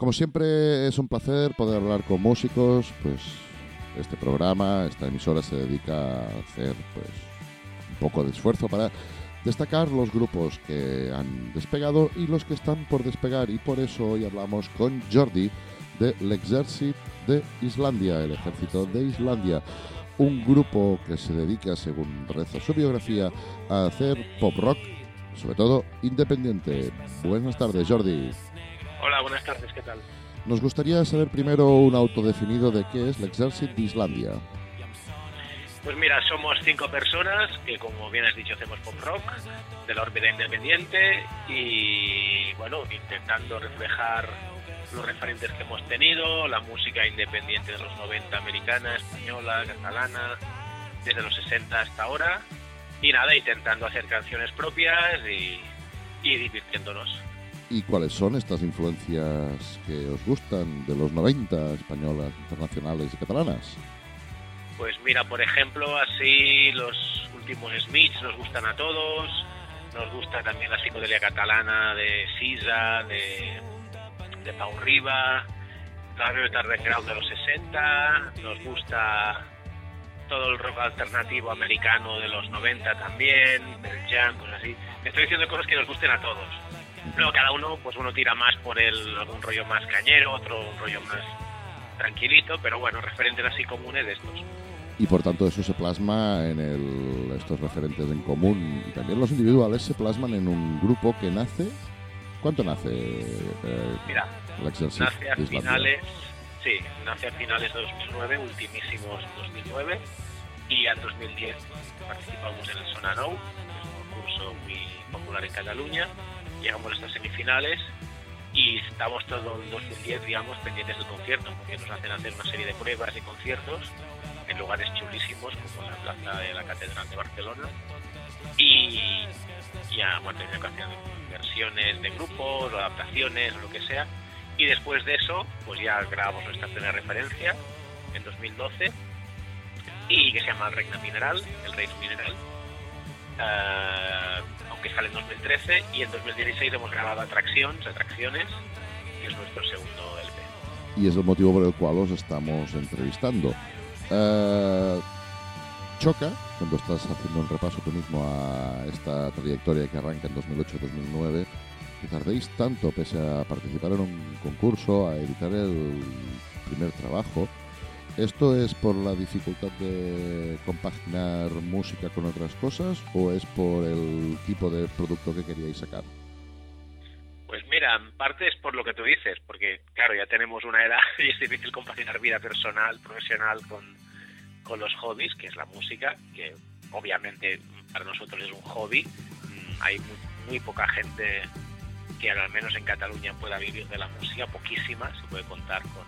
Como siempre es un placer poder hablar con músicos, pues este programa, esta emisora se dedica a hacer pues un poco de esfuerzo para destacar los grupos que han despegado y los que están por despegar y por eso hoy hablamos con Jordi de l'Exèrcit de Islandia, el ejército de Islandia, un grupo que se dedica, según reza su biografía, a hacer pop rock, sobre todo independiente. Buenas tardes, Jordi. Hola, buenas tardes, ¿qué tal? Nos gustaría saber primero un autodefinido de qué es l'Exèrcit de Islandia. Pues mira, somos cinco personas que, como bien has dicho, hacemos pop rock de la órbita independiente y, bueno, intentando reflejar los referentes que hemos tenido, la música independiente de los 90 americana, española, catalana, desde los 60 hasta ahora. Y nada, intentando hacer canciones propias y, y divirtiéndonos. ¿Y cuáles son estas influencias que os gustan de los 90, españolas, internacionales y catalanas? Pues mira, por ejemplo, así los últimos Smiths nos gustan a todos, nos gusta también la psicodelia catalana de Sisa, de, Pau Riba, la Velvet Underground de los 60, nos gusta todo el rock alternativo americano de los 90 también, el jam, cosas así. Estoy diciendo cosas que nos gusten a todos. Luego cada uno, pues uno tira más por el, algún rollo más cañero, otro un rollo más tranquilito, pero bueno, referentes así comunes de estos. Y por tanto eso se plasma en el, estos referentes en común y también los individuales se plasman en un grupo que nace... ¿Cuánto nace? Eh, Mira, l'Exèrcit nace a finales, sí, nace a finales de 2009, ultimísimos 2009, y en 2010 participamos en el Sona Nou, que es un concurso muy popular en Cataluña, llegamos a estas semifinales y estamos todo el 2010, digamos, pendientes del concierto, porque nos hacen hacer una serie de pruebas y conciertos en lugares chulísimos como la plaza de la Catedral de Barcelona y ya bueno, tenido que hacer versiones de grupos, adaptaciones o lo que sea. Y después de eso pues ya grabamos nuestra primera referencia en 2012 y que se llama el Reina Mineral, el Reino Mineral eh, aunque sale en 2013 y en 2016 hemos grabado Atracciones, Atracciones que es nuestro segundo LP. y es el motivo por el cual os estamos entrevistando. Eh, choca, cuando estás haciendo un repaso tú mismo a esta trayectoria que arranca en 2008-2009, que tardéis tanto, pese a participar en un concurso, a editar el primer trabajo. ¿Esto es por la dificultad de compaginar música con otras cosas o es por el tipo de producto que queríais sacar? Pues mira, en parte es por lo que tú dices, porque claro, ya tenemos una edad y es difícil compaginar vida personal, profesional con, con los hobbies, que es la música, que obviamente para nosotros es un hobby. Mm, Hay muy, muy poca gente que al menos en Cataluña pueda vivir de la música, poquísima, se puede contar con,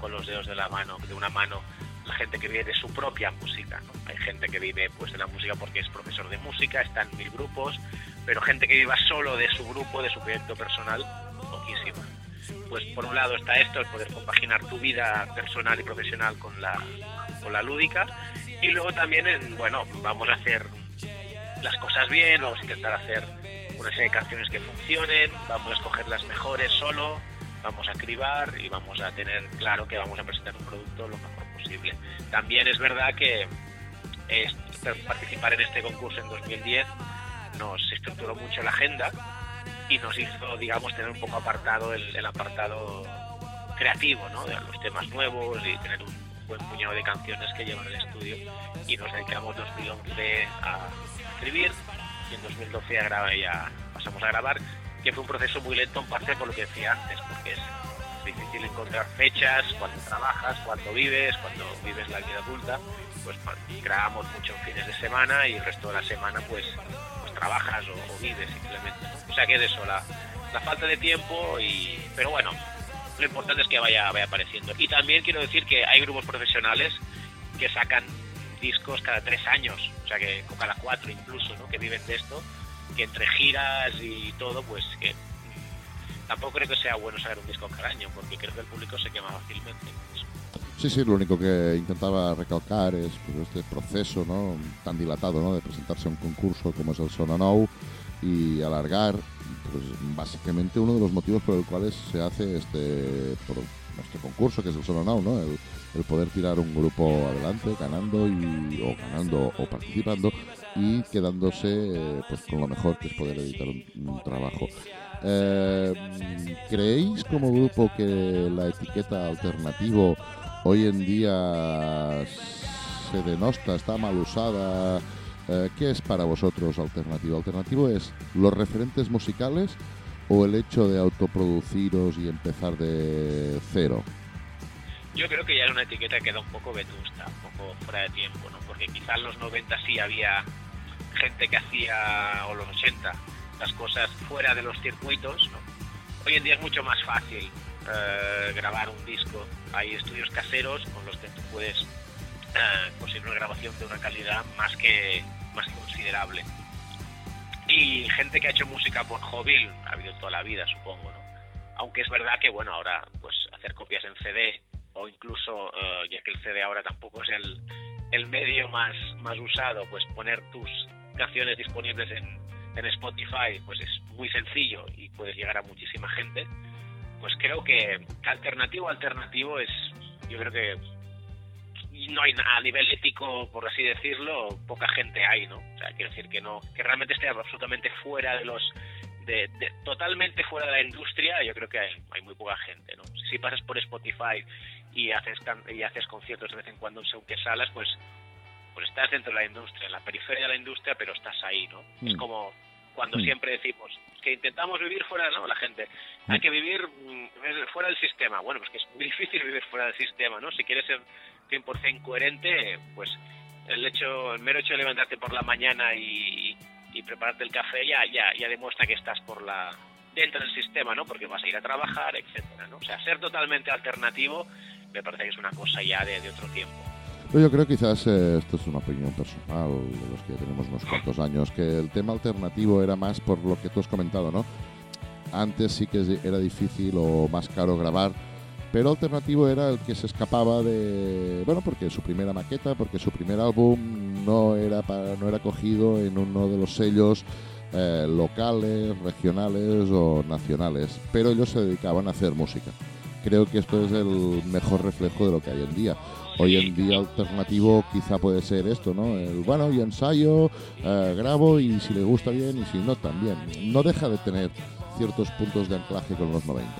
con los dedos de la mano, de una mano, la gente que vive de su propia música. ¿no? Hay gente que vive pues de la música porque es profesor de música, está en mil grupos, pero gente que viva solo de su grupo, de su proyecto personal, poquísima. Pues por un lado está esto, el poder compaginar tu vida personal y profesional con la, con la lúdica, y luego también, en, bueno, vamos a hacer las cosas bien, vamos a intentar hacer una serie de canciones que funcionen, vamos a escoger las mejores solo, vamos a cribar y vamos a tener claro que vamos a presentar un producto lo mejor posible. También es verdad que es- participar en este concurso en 2010 nos estructuró mucho la agenda y nos hizo, digamos, tener un poco apartado el, el apartado creativo, ¿no? De los temas nuevos y tener un buen puñado de canciones que llevar al estudio. Y nos dedicamos 2011 a escribir y en 2012 a grabar, ya pasamos a grabar, que fue un proceso muy lento en parte por lo que decía antes, porque es difícil encontrar fechas, cuando trabajas, cuando vives, cuando vives la vida adulta, pues grabamos mucho en fines de semana y el resto de la semana pues, pues trabajas o, vives simplemente. O sea que es eso, la, la falta de tiempo y... Pero bueno, lo importante es que vaya, vaya apareciendo. Y también quiero decir que hay grupos profesionales que sacan discos cada tres años, o sea que cada cuatro incluso, ¿no? que viven de esto, que entre giras y todo, pues que tampoco creo que sea bueno sacar un disco cada año, porque creo que el público se quema fácilmente. Sí, sí, lo único que intentaba recalcar es pues, este proceso ¿no? tan dilatado ¿no? de presentarse a un concurso como es el Sononou y alargar pues, básicamente uno de los motivos por el cuales se hace este, por nuestro concurso, que es el Sononou, ¿no? El, poder tirar un grupo adelante ganando y, o ganando o participando y quedándose pues con lo mejor que es poder editar un, trabajo. Eh, ¿Creéis como grupo que la etiqueta alternativo hoy en día se denosta, está mal usada? Eh, ¿Qué es para vosotros alternativo? ¿Alternativo es los referentes musicales o el hecho de autoproduciros y empezar de cero? Yo creo que ya es una etiqueta que queda un poco vetusta, un poco fuera de tiempo, ¿no? Porque quizás en los 90 sí había gente que hacía, o los 80, las cosas fuera de los circuitos, ¿no? Hoy en día es mucho más fácil eh, grabar un disco. Hay estudios caseros con los que tú puedes eh, conseguir una grabación de una calidad más que, más considerable. Y gente que ha hecho música por hobby ha habido toda la vida, supongo, ¿no? Aunque es verdad que, bueno, ahora pues hacer copias en CD o incluso, eh, ya que el CD ahora tampoco es el, el medio más, más usado, pues poner tus canciones disponibles en, en Spotify, pues es muy sencillo y puedes llegar a muchísima gente, pues creo que alternativo alternativo es, yo creo que no hay a nivel ético, por así decirlo, poca gente hay, ¿no? O sea, quiero decir que no, que realmente esté absolutamente fuera de los, de, totalmente fuera de la industria, yo creo que hay, hay muy poca gente, ¿no? Si pasas por Spotify y haces y haces conciertos de vez en cuando según que salas, pues pues estás dentro de la industria, en la periferia de la industria, pero estás ahí, ¿no? Es mm. como cuando mm. siempre decimos que intentamos vivir fuera, ¿no? La gente, hay mm. que vivir fuera del sistema. Bueno, pues que es muy difícil vivir fuera del sistema, ¿no? Si quieres ser 100% coherente, pues el hecho, el mero hecho de levantarte por la mañana y, prepararte el café ya, ya, ya demuestra que estás por la dentro del sistema, ¿no? Porque vas a ir a trabajar, etcétera, ¿no? O sea, ser totalmente alternativo me parece que es una cosa ya de, otro tiempo. Yo creo quizás eh, esto es una opinión personal de los que ya tenemos unos cuantos años, que el tema alternativo era más por lo que tú has comentado, ¿no? Antes sí que era difícil o más caro grabar pero alternativo era el que se escapaba de bueno porque su primera maqueta porque su primer álbum no era para, no era cogido en uno de los sellos eh, locales regionales o nacionales pero ellos se dedicaban a hacer música creo que esto es el mejor reflejo de lo que hay en día. Hoy en día alternativo quizá puede ser esto no el bueno y ensayo eh, grabo y si le gusta bien y si no también. No deja de tener ciertos puntos de anclaje con los 90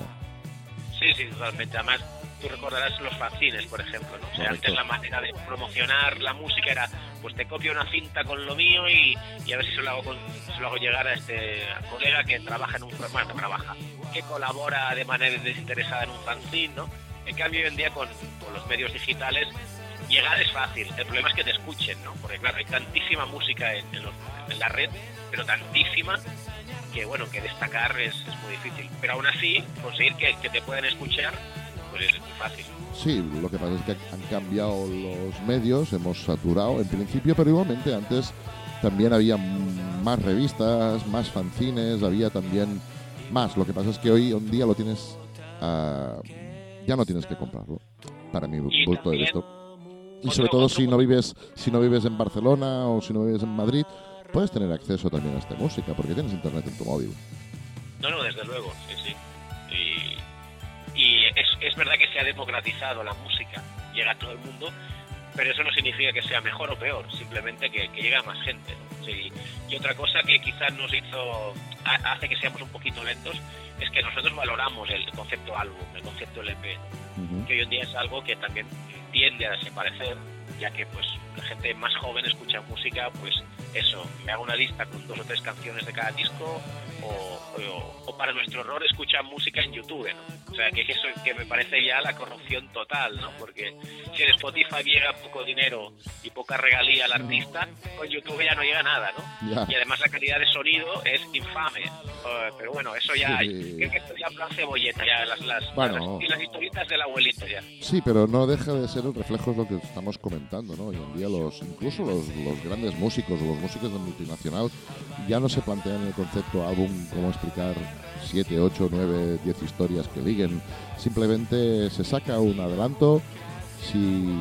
Sí, sí, totalmente. Además, tú recordarás los fanzines, por ejemplo, ¿no? O sea, antes la manera de promocionar la música era, pues te copio una cinta con lo mío y, a ver si se lo, hago se lo hago llegar a este colega que trabaja en un... Bueno, trabaja, que colabora de manera desinteresada en un fanzine, ¿no? En cambio, hoy en día con, los medios digitales llegar es fácil. El problema es que te escuchen, ¿no? Porque claro, hay tantísima música en, en la red, pero tantísima que bueno, que destacar es, muy difícil. Pero aún así, conseguir que, te puedan escuchar, es muy fácil. Sí, lo que pasa es que han cambiado los medios, hemos saturado en principio, pero igualmente antes también había más revistas, más fanzines, había también más. Lo que pasa es que hoy en día lo tienes, uh, ya no tienes que comprarlo, para mi punto de vista. Y sobre todo si no vives, si no vives en Barcelona o si no vives en Madrid, puedes tener acceso también a esta música porque tienes internet en tu móvil. No, no, desde luego, sí, sí. Y, es, es, verdad que se ha democratizado la música, llega a todo el mundo, pero eso no significa que sea mejor o peor, simplemente que, llega a más gente. Y otra cosa que quizás nos hizo, hace que seamos un poquito lentos, es que nosotros valoramos el concepto álbum, el concepto LP, que hoy en día es algo que también tiende a desaparecer, ya que pues la gente más joven escucha música, pues eso, me hago una lista con dos o tres canciones de cada disco o, para nuestro horror escucha música en YouTube, ¿no? O sea, que eso que me parece ya la corrupción total, ¿no? Porque si en Spotify llega poco dinero y poca regalía al artista, con YouTube ya no llega nada, ¿no? Y además la calidad de sonido es infame. Eh, pero bueno, eso ya, sí. que esto ya plan cebolleta, ya las, las, y las historietas del abuelito ya. Sí, pero no deja de ser el reflejo de lo que estamos comentando, ¿no? Hoy en día los, incluso los, los grandes músicos o los músicos de multinacional ya no se plantean el concepto álbum, cómo explicar 7, 8, 9, 10 historias que liguen. Simplemente se saca un adelanto. Si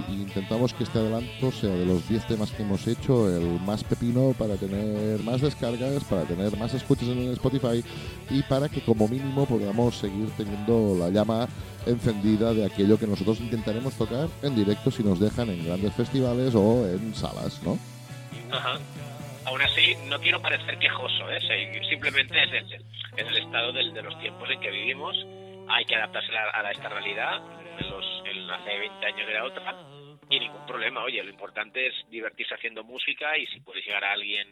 intentamos que este adelanto sea de los 10 temas que hemos hecho el más pepino para tener más descargas, para tener más escuchas en Spotify y para que como mínimo podamos seguir teniendo la llama encendida de aquello que nosotros intentaremos tocar en directo si nos dejan en grandes festivales o en salas, ¿no? Ajá. Aún así, no quiero parecer quejoso, ¿eh? simplemente es el, es el estado del, de los tiempos en que vivimos. Hay que adaptarse a, esta realidad. Hace 20 años era otra y ningún problema. Oye, lo importante es divertirse haciendo música y si puedes llegar a alguien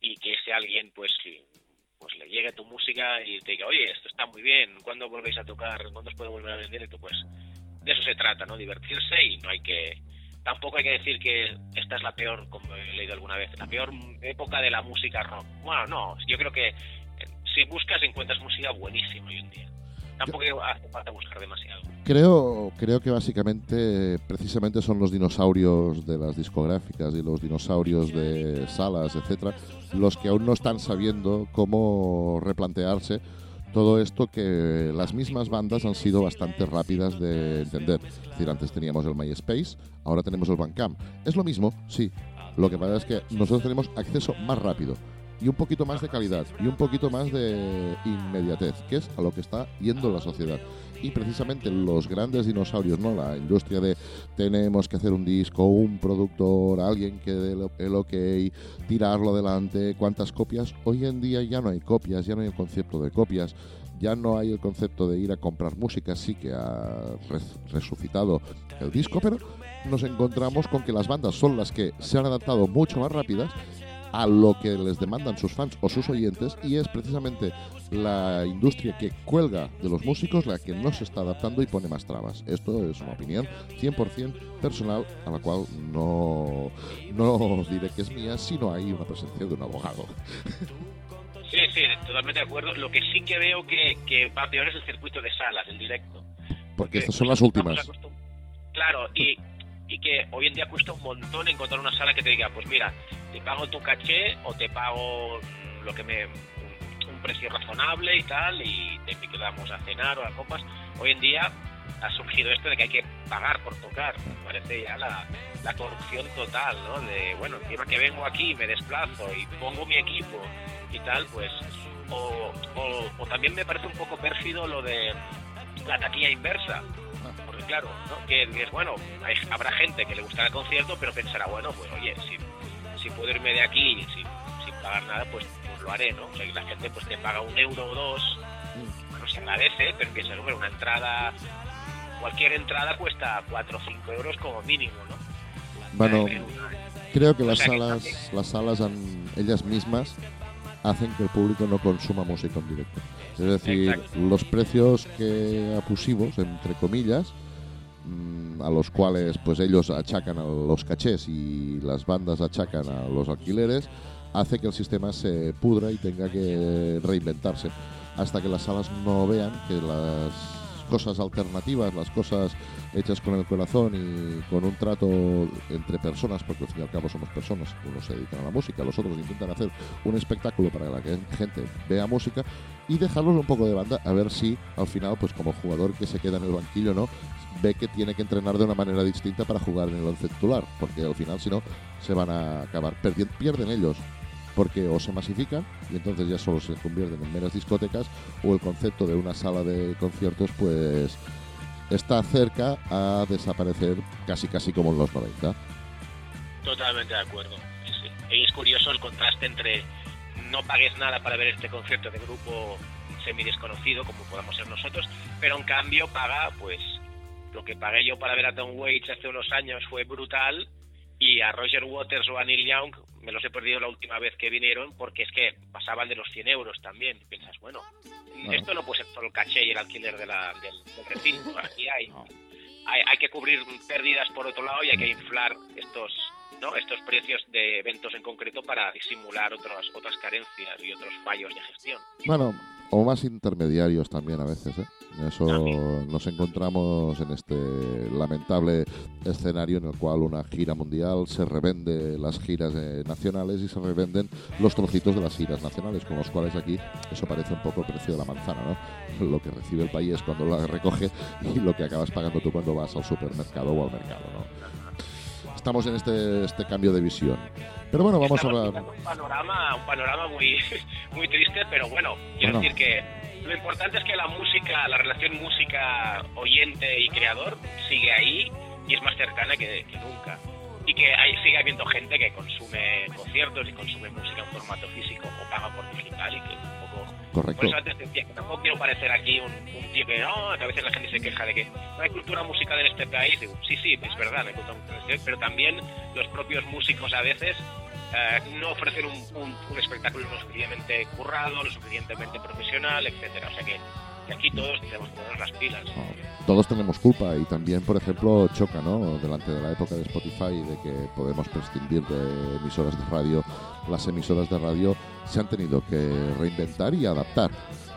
y que ese alguien pues pues le llegue tu música y te diga, oye, esto está muy bien, ¿cuándo volvéis a tocar? ¿Cuándo os puedo volver a ver en directo? Pues de eso se trata, ¿no? Divertirse y no hay que tampoco hay que decir que esta es la peor, como he leído alguna vez, la peor época de la música rock. Bueno, no, yo creo que eh, si buscas encuentras música buenísima hoy en día. Tampoco hace falta buscar demasiado. Creo, creo que básicamente precisamente son los dinosaurios de las discográficas y los dinosaurios de salas, etcétera, los que aún no están sabiendo cómo replantearse todo esto que las mismas bandas han sido bastante rápidas de entender. Es decir, antes teníamos el MySpace, ahora tenemos el Bandcamp. ¿Es lo mismo? Sí. Lo que pasa es que nosotros tenemos acceso más rápido y un poquito más de calidad y un poquito más de inmediatez, que es a lo que está yendo la sociedad. Y precisamente los grandes dinosaurios, ¿no? La industria de tenemos que hacer un disco, un productor, alguien que dé el ok, tirarlo adelante, cuántas copias. Hoy en día ya no hay copias, ya no hay el concepto de copias ya no hay el concepto de ir a comprar música, sí que ha resucitado el disco, pero nos encontramos con que las bandas son las que se han adaptado mucho más rápidas a lo que les demandan sus fans o sus oyentes y es precisamente la industria que cuelga de los músicos la que no se está adaptando y pone más trabas. Esto es una opinión 100% personal a la cual no, no os diré que es mía si no hay una presencia de un abogado. Sí, sí, totalmente de acuerdo. Lo que sí que veo que, que va peor es el circuito de salas, el directo. Porque, estas son las últimas. Claro, y y que hoy en día cuesta un montón encontrar una sala que te diga, pues mira, te pago tu caché o te pago lo que me un, precio razonable y tal y te quedamos a cenar o a copas. Hoy en día ha surgido esto de que hay que pagar por tocar. Me parece ya la, la corrupción total, ¿no? De, bueno, encima que vengo aquí, me desplazo y pongo mi equipo y tal, pues... O, o, o también me parece un poco pérfido lo de la taquilla inversa porque claro, que, es bueno, habrá gente que le gustará el concierto, pero pensará, bueno, pues oye, si, si puedo irme de aquí sin, sin pagar nada, pues, pues, lo haré, ¿no? O sea, que la gente pues te paga un euro o dos, bueno, se agradece, pero piensa, hombre, una entrada, cualquier entrada cuesta 4 o 5 euros como mínimo, ¿no? Bueno, creo que las salas, las salas han, ellas mismas hacen que el público no consuma música en directo. Es decir, los precios que abusivos, entre comillas, mm, a los cuales pues ellos achacan a los cachés y las bandas achacan a los alquileres, hace que el sistema se pudra y tenga que reinventarse. Hasta que las salas no vean que las cosas alternativas, las cosas hechas con el corazón y con un trato entre personas, porque al fin y al cabo somos personas, unos se dedican a la música, los otros intentan hacer un espectáculo para que la gente vea música y dejarlos un poco de banda a ver si al final, pues como jugador que se queda en el banquillo, ¿no? ve que tiene que entrenar de una manera distinta para jugar en el once titular, porque al final si no se van a acabar perdiendo, pierden ellos porque o se masifican y entonces ya solo se convierten en meras discotecas o el concepto de una sala de conciertos pues está cerca a desaparecer casi casi como en los 90. Totalmente de acuerdo. Y es curioso el contraste entre no pagues nada para ver este concierto de grupo semi desconocido como podamos ser nosotros, pero en cambio paga pues lo que pagué yo para ver a Tom Waits hace unos años fue brutal y a Roger Waters o a Neil Young me los he perdido la última vez que vinieron porque es que pasaban de los 100 euros también. Y piensas, bueno, esto no puede ser solo el caché y el alquiler de la, del, recinto. Aquí hay, hay, hay, que cubrir pérdidas por otro lado y hay que inflar estos ¿no? estos precios de eventos en concreto para disimular otras, otras carencias y otros fallos de gestión. Bueno, o más intermediarios también a veces. ¿eh? Eso nos encontramos en este lamentable escenario en el cual una gira mundial se revende las giras eh, nacionales y se revenden los trocitos de las giras nacionales, con los cuales aquí eso parece un poco el precio de la manzana, ¿no? Lo que recibe el país cuando la recoge y lo que acabas pagando tú cuando vas al supermercado o al mercado, ¿no? Estamos en este, este cambio de visión. Pero bueno, vamos a hablar. Un panorama, un panorama muy, muy triste, pero bueno, quiero decir que lo importante es que la música, la relación música oyente y creador sigue ahí y es más cercana que, nunca. Y que sigue habiendo gente que consume conciertos y consume música en formato físico o paga por digital y que un poco... Correcto. Por eso antes decía que tampoco quiero parecer aquí un, tío que, no, que a veces la gente se queja de que no hay cultura musical en este país. Digo, sí, sí, es verdad, no hay cultura musical, pero también los propios músicos a veces eh, no ofrecer un, espectáculo lo suficientemente currado, lo suficientemente profesional, etcétera. O sea que, aquí todos tenemos que poner las pilas. todos tenemos culpa y también, por ejemplo, choca, ¿no? Delante de la época de Spotify de que podemos prescindir de emisoras de radio, las emisoras de radio se han tenido que reinventar y adaptar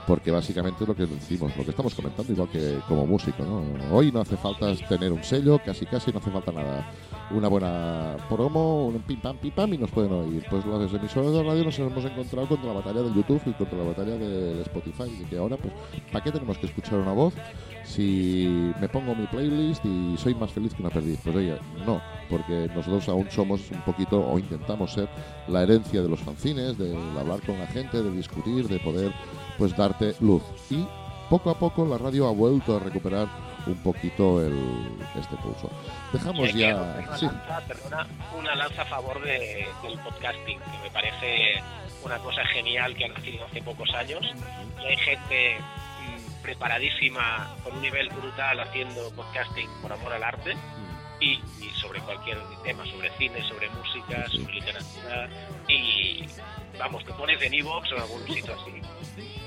porque básicamente es lo que decimos, lo que estamos comentando, igual que como músico, ¿no? Hoy no hace falta tener un sello, casi casi no hace falta nada. Una buena promo, un pim pam pim pam y nos pueden oír. Pues las emisoras de radio nos hemos encontrado contra la batalla del YouTube y contra la batalla de Spotify. Y que ahora, pues, ¿para qué tenemos que escuchar una voz si me pongo mi playlist y soy más feliz que una perdiz? Pues oye, no, porque nosotros aún somos un poquito, o intentamos ser, la herencia de los fanzines, de hablar con la gente, de discutir, de poder pues darte luz. Y poco a poco la radio ha vuelto a recuperar un poquito el, este pulso. Dejamos ya... Una, sí. lanza, una lanza a favor de, del podcasting, que me parece una cosa genial que ha nacido hace pocos años. Y hay gente mm, preparadísima, con un nivel brutal, haciendo podcasting por amor al arte. Y, sobre cualquier tema, sobre cine, sobre música, sobre literatura. Y vamos, te pones en Evox o en algún sitio así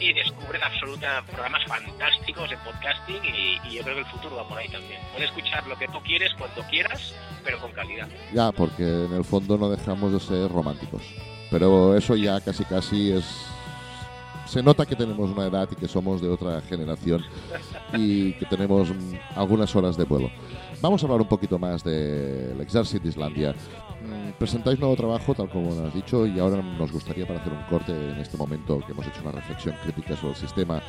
y descubren absoluta programas fantásticos en podcasting y, yo creo que el futuro va por ahí también. Puedes escuchar lo que tú quieres cuando quieras, pero con calidad. Ya, porque en el fondo no dejamos de ser románticos. Pero eso ya casi casi es se nota que tenemos una edad y que somos de otra generación y que tenemos algunas horas de vuelo. Vamos a hablar un poquito más del Exercit Islandia. Mm, presentáis nuevo trabajo, tal como has dicho, y ahora nos gustaría, para hacer un corte en este momento que hemos hecho una reflexión crítica sobre el sistema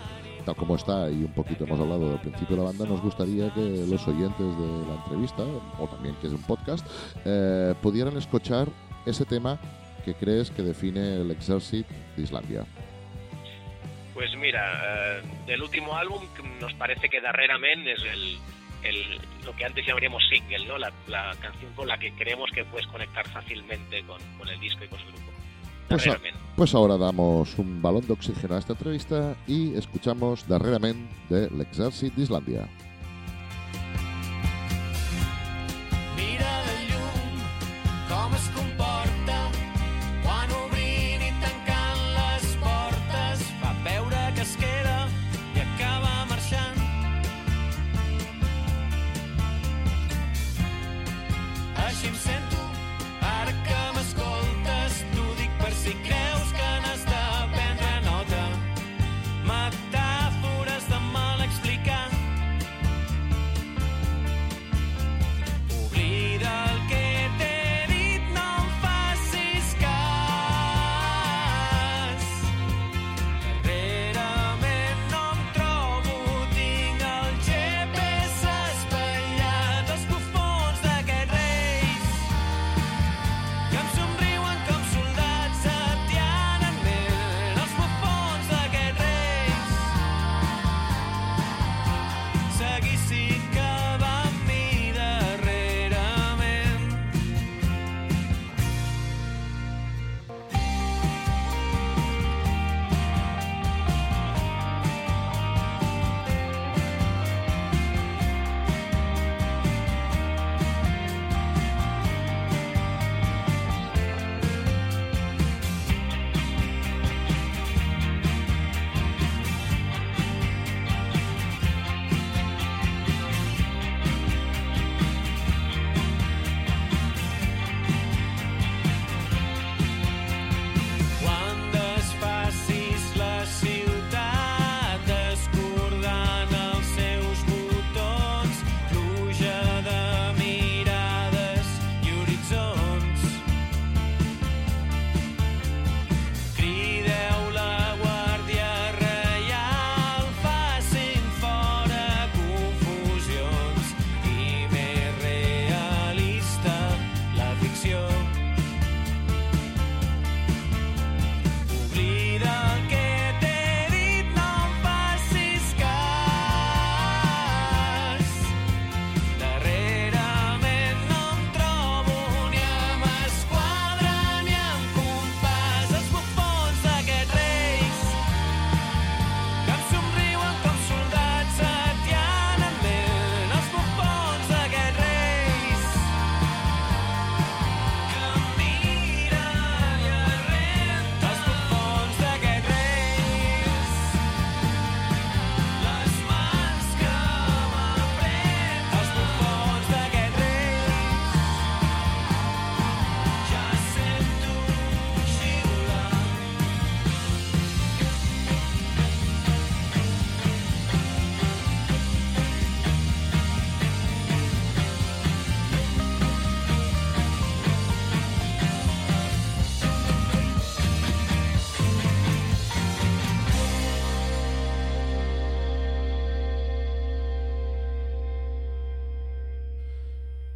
tal como está y un poquito hemos hablado del principio de la banda, nos gustaría que los oyentes de la entrevista, o también que es un podcast, eh, pudieran escuchar ese tema que crees que define el Exercit de Islandia. Pues mira, eh, último álbum nos parece que Men es el, lo que antes llamaríamos single, ¿no? La, canción con la que creemos que puedes conectar fácilmente con, el disco y con el grupo. Pues, pues, ahora damos un balón de oxígeno a esta entrevista y escuchamos Darrerament de l'Exèrcit d'Islàndia.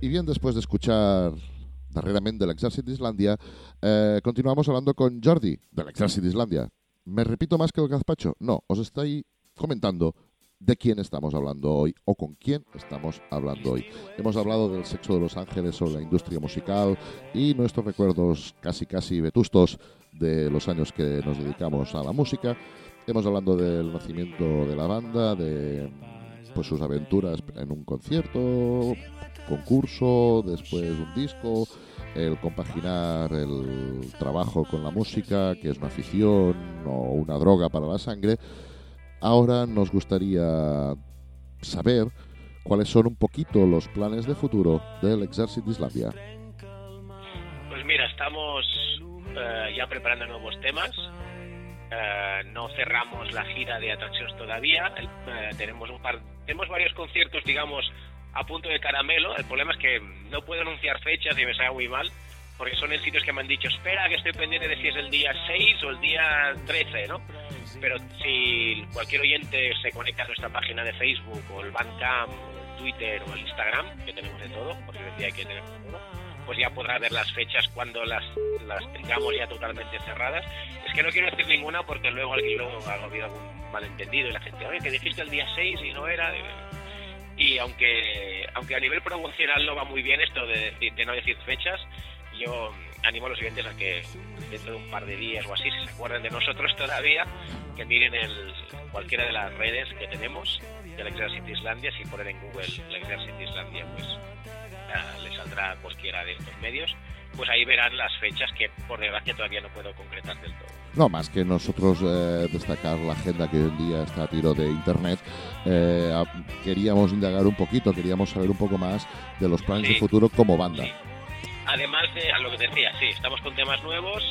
Y bien, después de escuchar darreramente l'Exèrcit d'Islàndia, eh, continuamos hablando con Jordi, del Exército de Islandia. ¿Me repito más que el gazpacho? No, os estoy comentando de quién estamos hablando hoy o con quién estamos hablando hoy. Hemos hablado del sexo de los ángeles sobre la industria musical y nuestros recuerdos casi casi vetustos de los años que nos dedicamos a la música. Hemos hablado del nacimiento de la banda, de pues sus aventuras en un concierto, concurso, después un disco, el compaginar el trabajo con la música, que es una afición o una droga para la sangre. Ahora nos gustaría saber cuáles son un poquito los planes de futuro del Exército de Islandia. Pues mira, estamos eh, ya preparando nuevos temas. Eh, no cerramos la gira de atracciones todavía. Eh, tenemos un par, tenemos varios conciertos, digamos, a punto de caramelo. El problema es que no puedo anunciar fechas y me sale muy mal, porque son en sitios que me han dicho, espera que estoy pendiente de si es el día 6 o el día 13, ¿no? Pero si cualquier oyente se conecta a nuestra página de Facebook o el Bandcamp, o el Twitter o el Instagram, que tenemos de todo, porque decía que tenemos todo, pues ya podrá ver las fechas cuando las, las tengamos ya totalmente cerradas. Es que no quiero decir ninguna porque luego alguien ha habido algún malentendido y la gente, oye, que dijiste el día 6 y no era y aunque aunque a nivel promocional no va muy bien esto de, no decir fechas, yo animo a los oyentes a que dentro de un par de días o así, si se acuerdan de nosotros todavía, que miren el, cualquiera de las redes que tenemos del Exército Islandia, si ponen en Google el Exército Islandia, pues le saldrá cualquiera de estos medios, pues ahí verán las fechas que por desgracia todavía no puedo concretar del todo. No, más que nosotros eh, destacar la agenda que hoy en día está a tiro de Internet, eh, queríamos indagar un poquito, queríamos saber un poco más de los planes de futuro como banda. Además de a lo que decía, sí, estamos con temas nuevos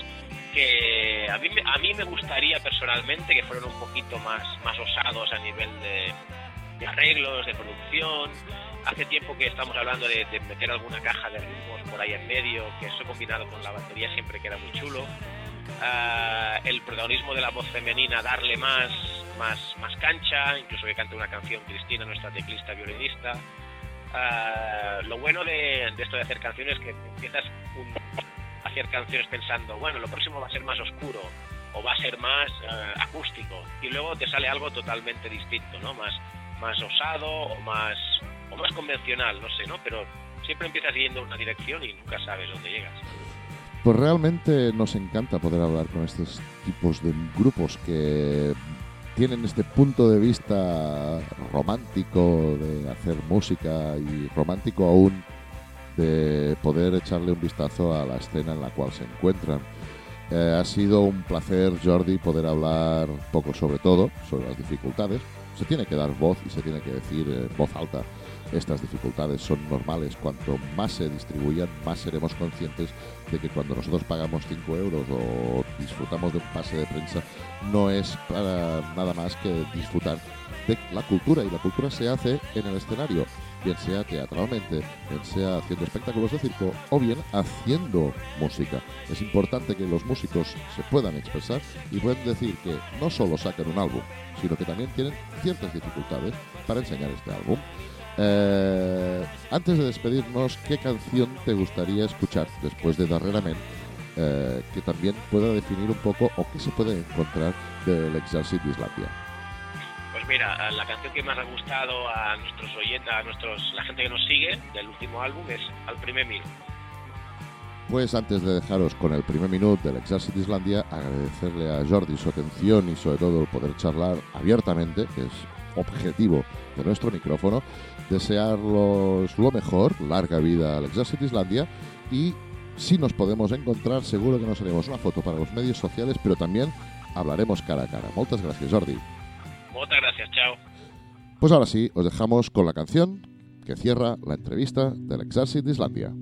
que a mí, a mí me gustaría personalmente que fueran un poquito más, más osados a nivel de, de arreglos, de producción. Hace tiempo que estamos hablando de, de, meter alguna caja de ritmos por ahí en medio, que eso combinado con la batería siempre queda muy chulo. Uh, el protagonismo de la voz femenina, darle más, más, más cancha, incluso que cante una canción Cristina, nuestra teclista violinista. Uh, lo bueno de, esto de hacer canciones es que empiezas a hacer canciones pensando, bueno, lo próximo va a ser más oscuro o va a ser más uh, acústico y luego te sale algo totalmente distinto, ¿no? Más, más osado o más, o más convencional, no sé, ¿no? Pero siempre empiezas yendo una dirección y nunca sabes dónde llegas. Pues realmente nos encanta poder hablar con estos tipos de grupos que tienen este punto de vista romántico de hacer música y romántico aún de poder echarle un vistazo a la escena en la cual se encuentran. Eh, ha sido un placer, Jordi, poder hablar poco sobre todo, sobre las dificultades. Se tiene que dar voz y se tiene que decir en voz alta estas dificultades son normales. Cuanto más se distribuyan, más seremos conscientes de que cuando nosotros pagamos 5 euros o disfrutamos de un pase de prensa, no es para nada más que disfrutar de la cultura. Y la cultura se hace en el escenario, bien sea teatralmente, bien sea haciendo espectáculos de circo o bien haciendo música. Es importante que los músicos se puedan expresar y puedan decir que no solo sacan un álbum, sino que también tienen ciertas dificultades para enseñar este álbum. Eh, antes de despedirnos, ¿qué canción te gustaría escuchar después de Darrerament? Eh, que también pueda definir un poco o qué se puede encontrar del Exército de Islandia. Pues mira, la canción que más ha gustado a nuestros oyentes, a nuestros, la gente que nos sigue del último álbum es Al primer minuto. Pues antes de dejaros con el primer minuto del Exército de Islandia, agradecerle a Jordi su atención y sobre todo el poder charlar abiertamente, que es objetivo de nuestro micrófono, desearlos lo mejor, larga vida al Exército Islandia y si nos podemos encontrar seguro que nos haremos una foto para los medios sociales, pero también hablaremos cara a cara. Muchas gracias, Jordi. Muchas gracias, chao. Pues ahora sí, os dejamos con la canción que cierra la entrevista del Exército Islandia.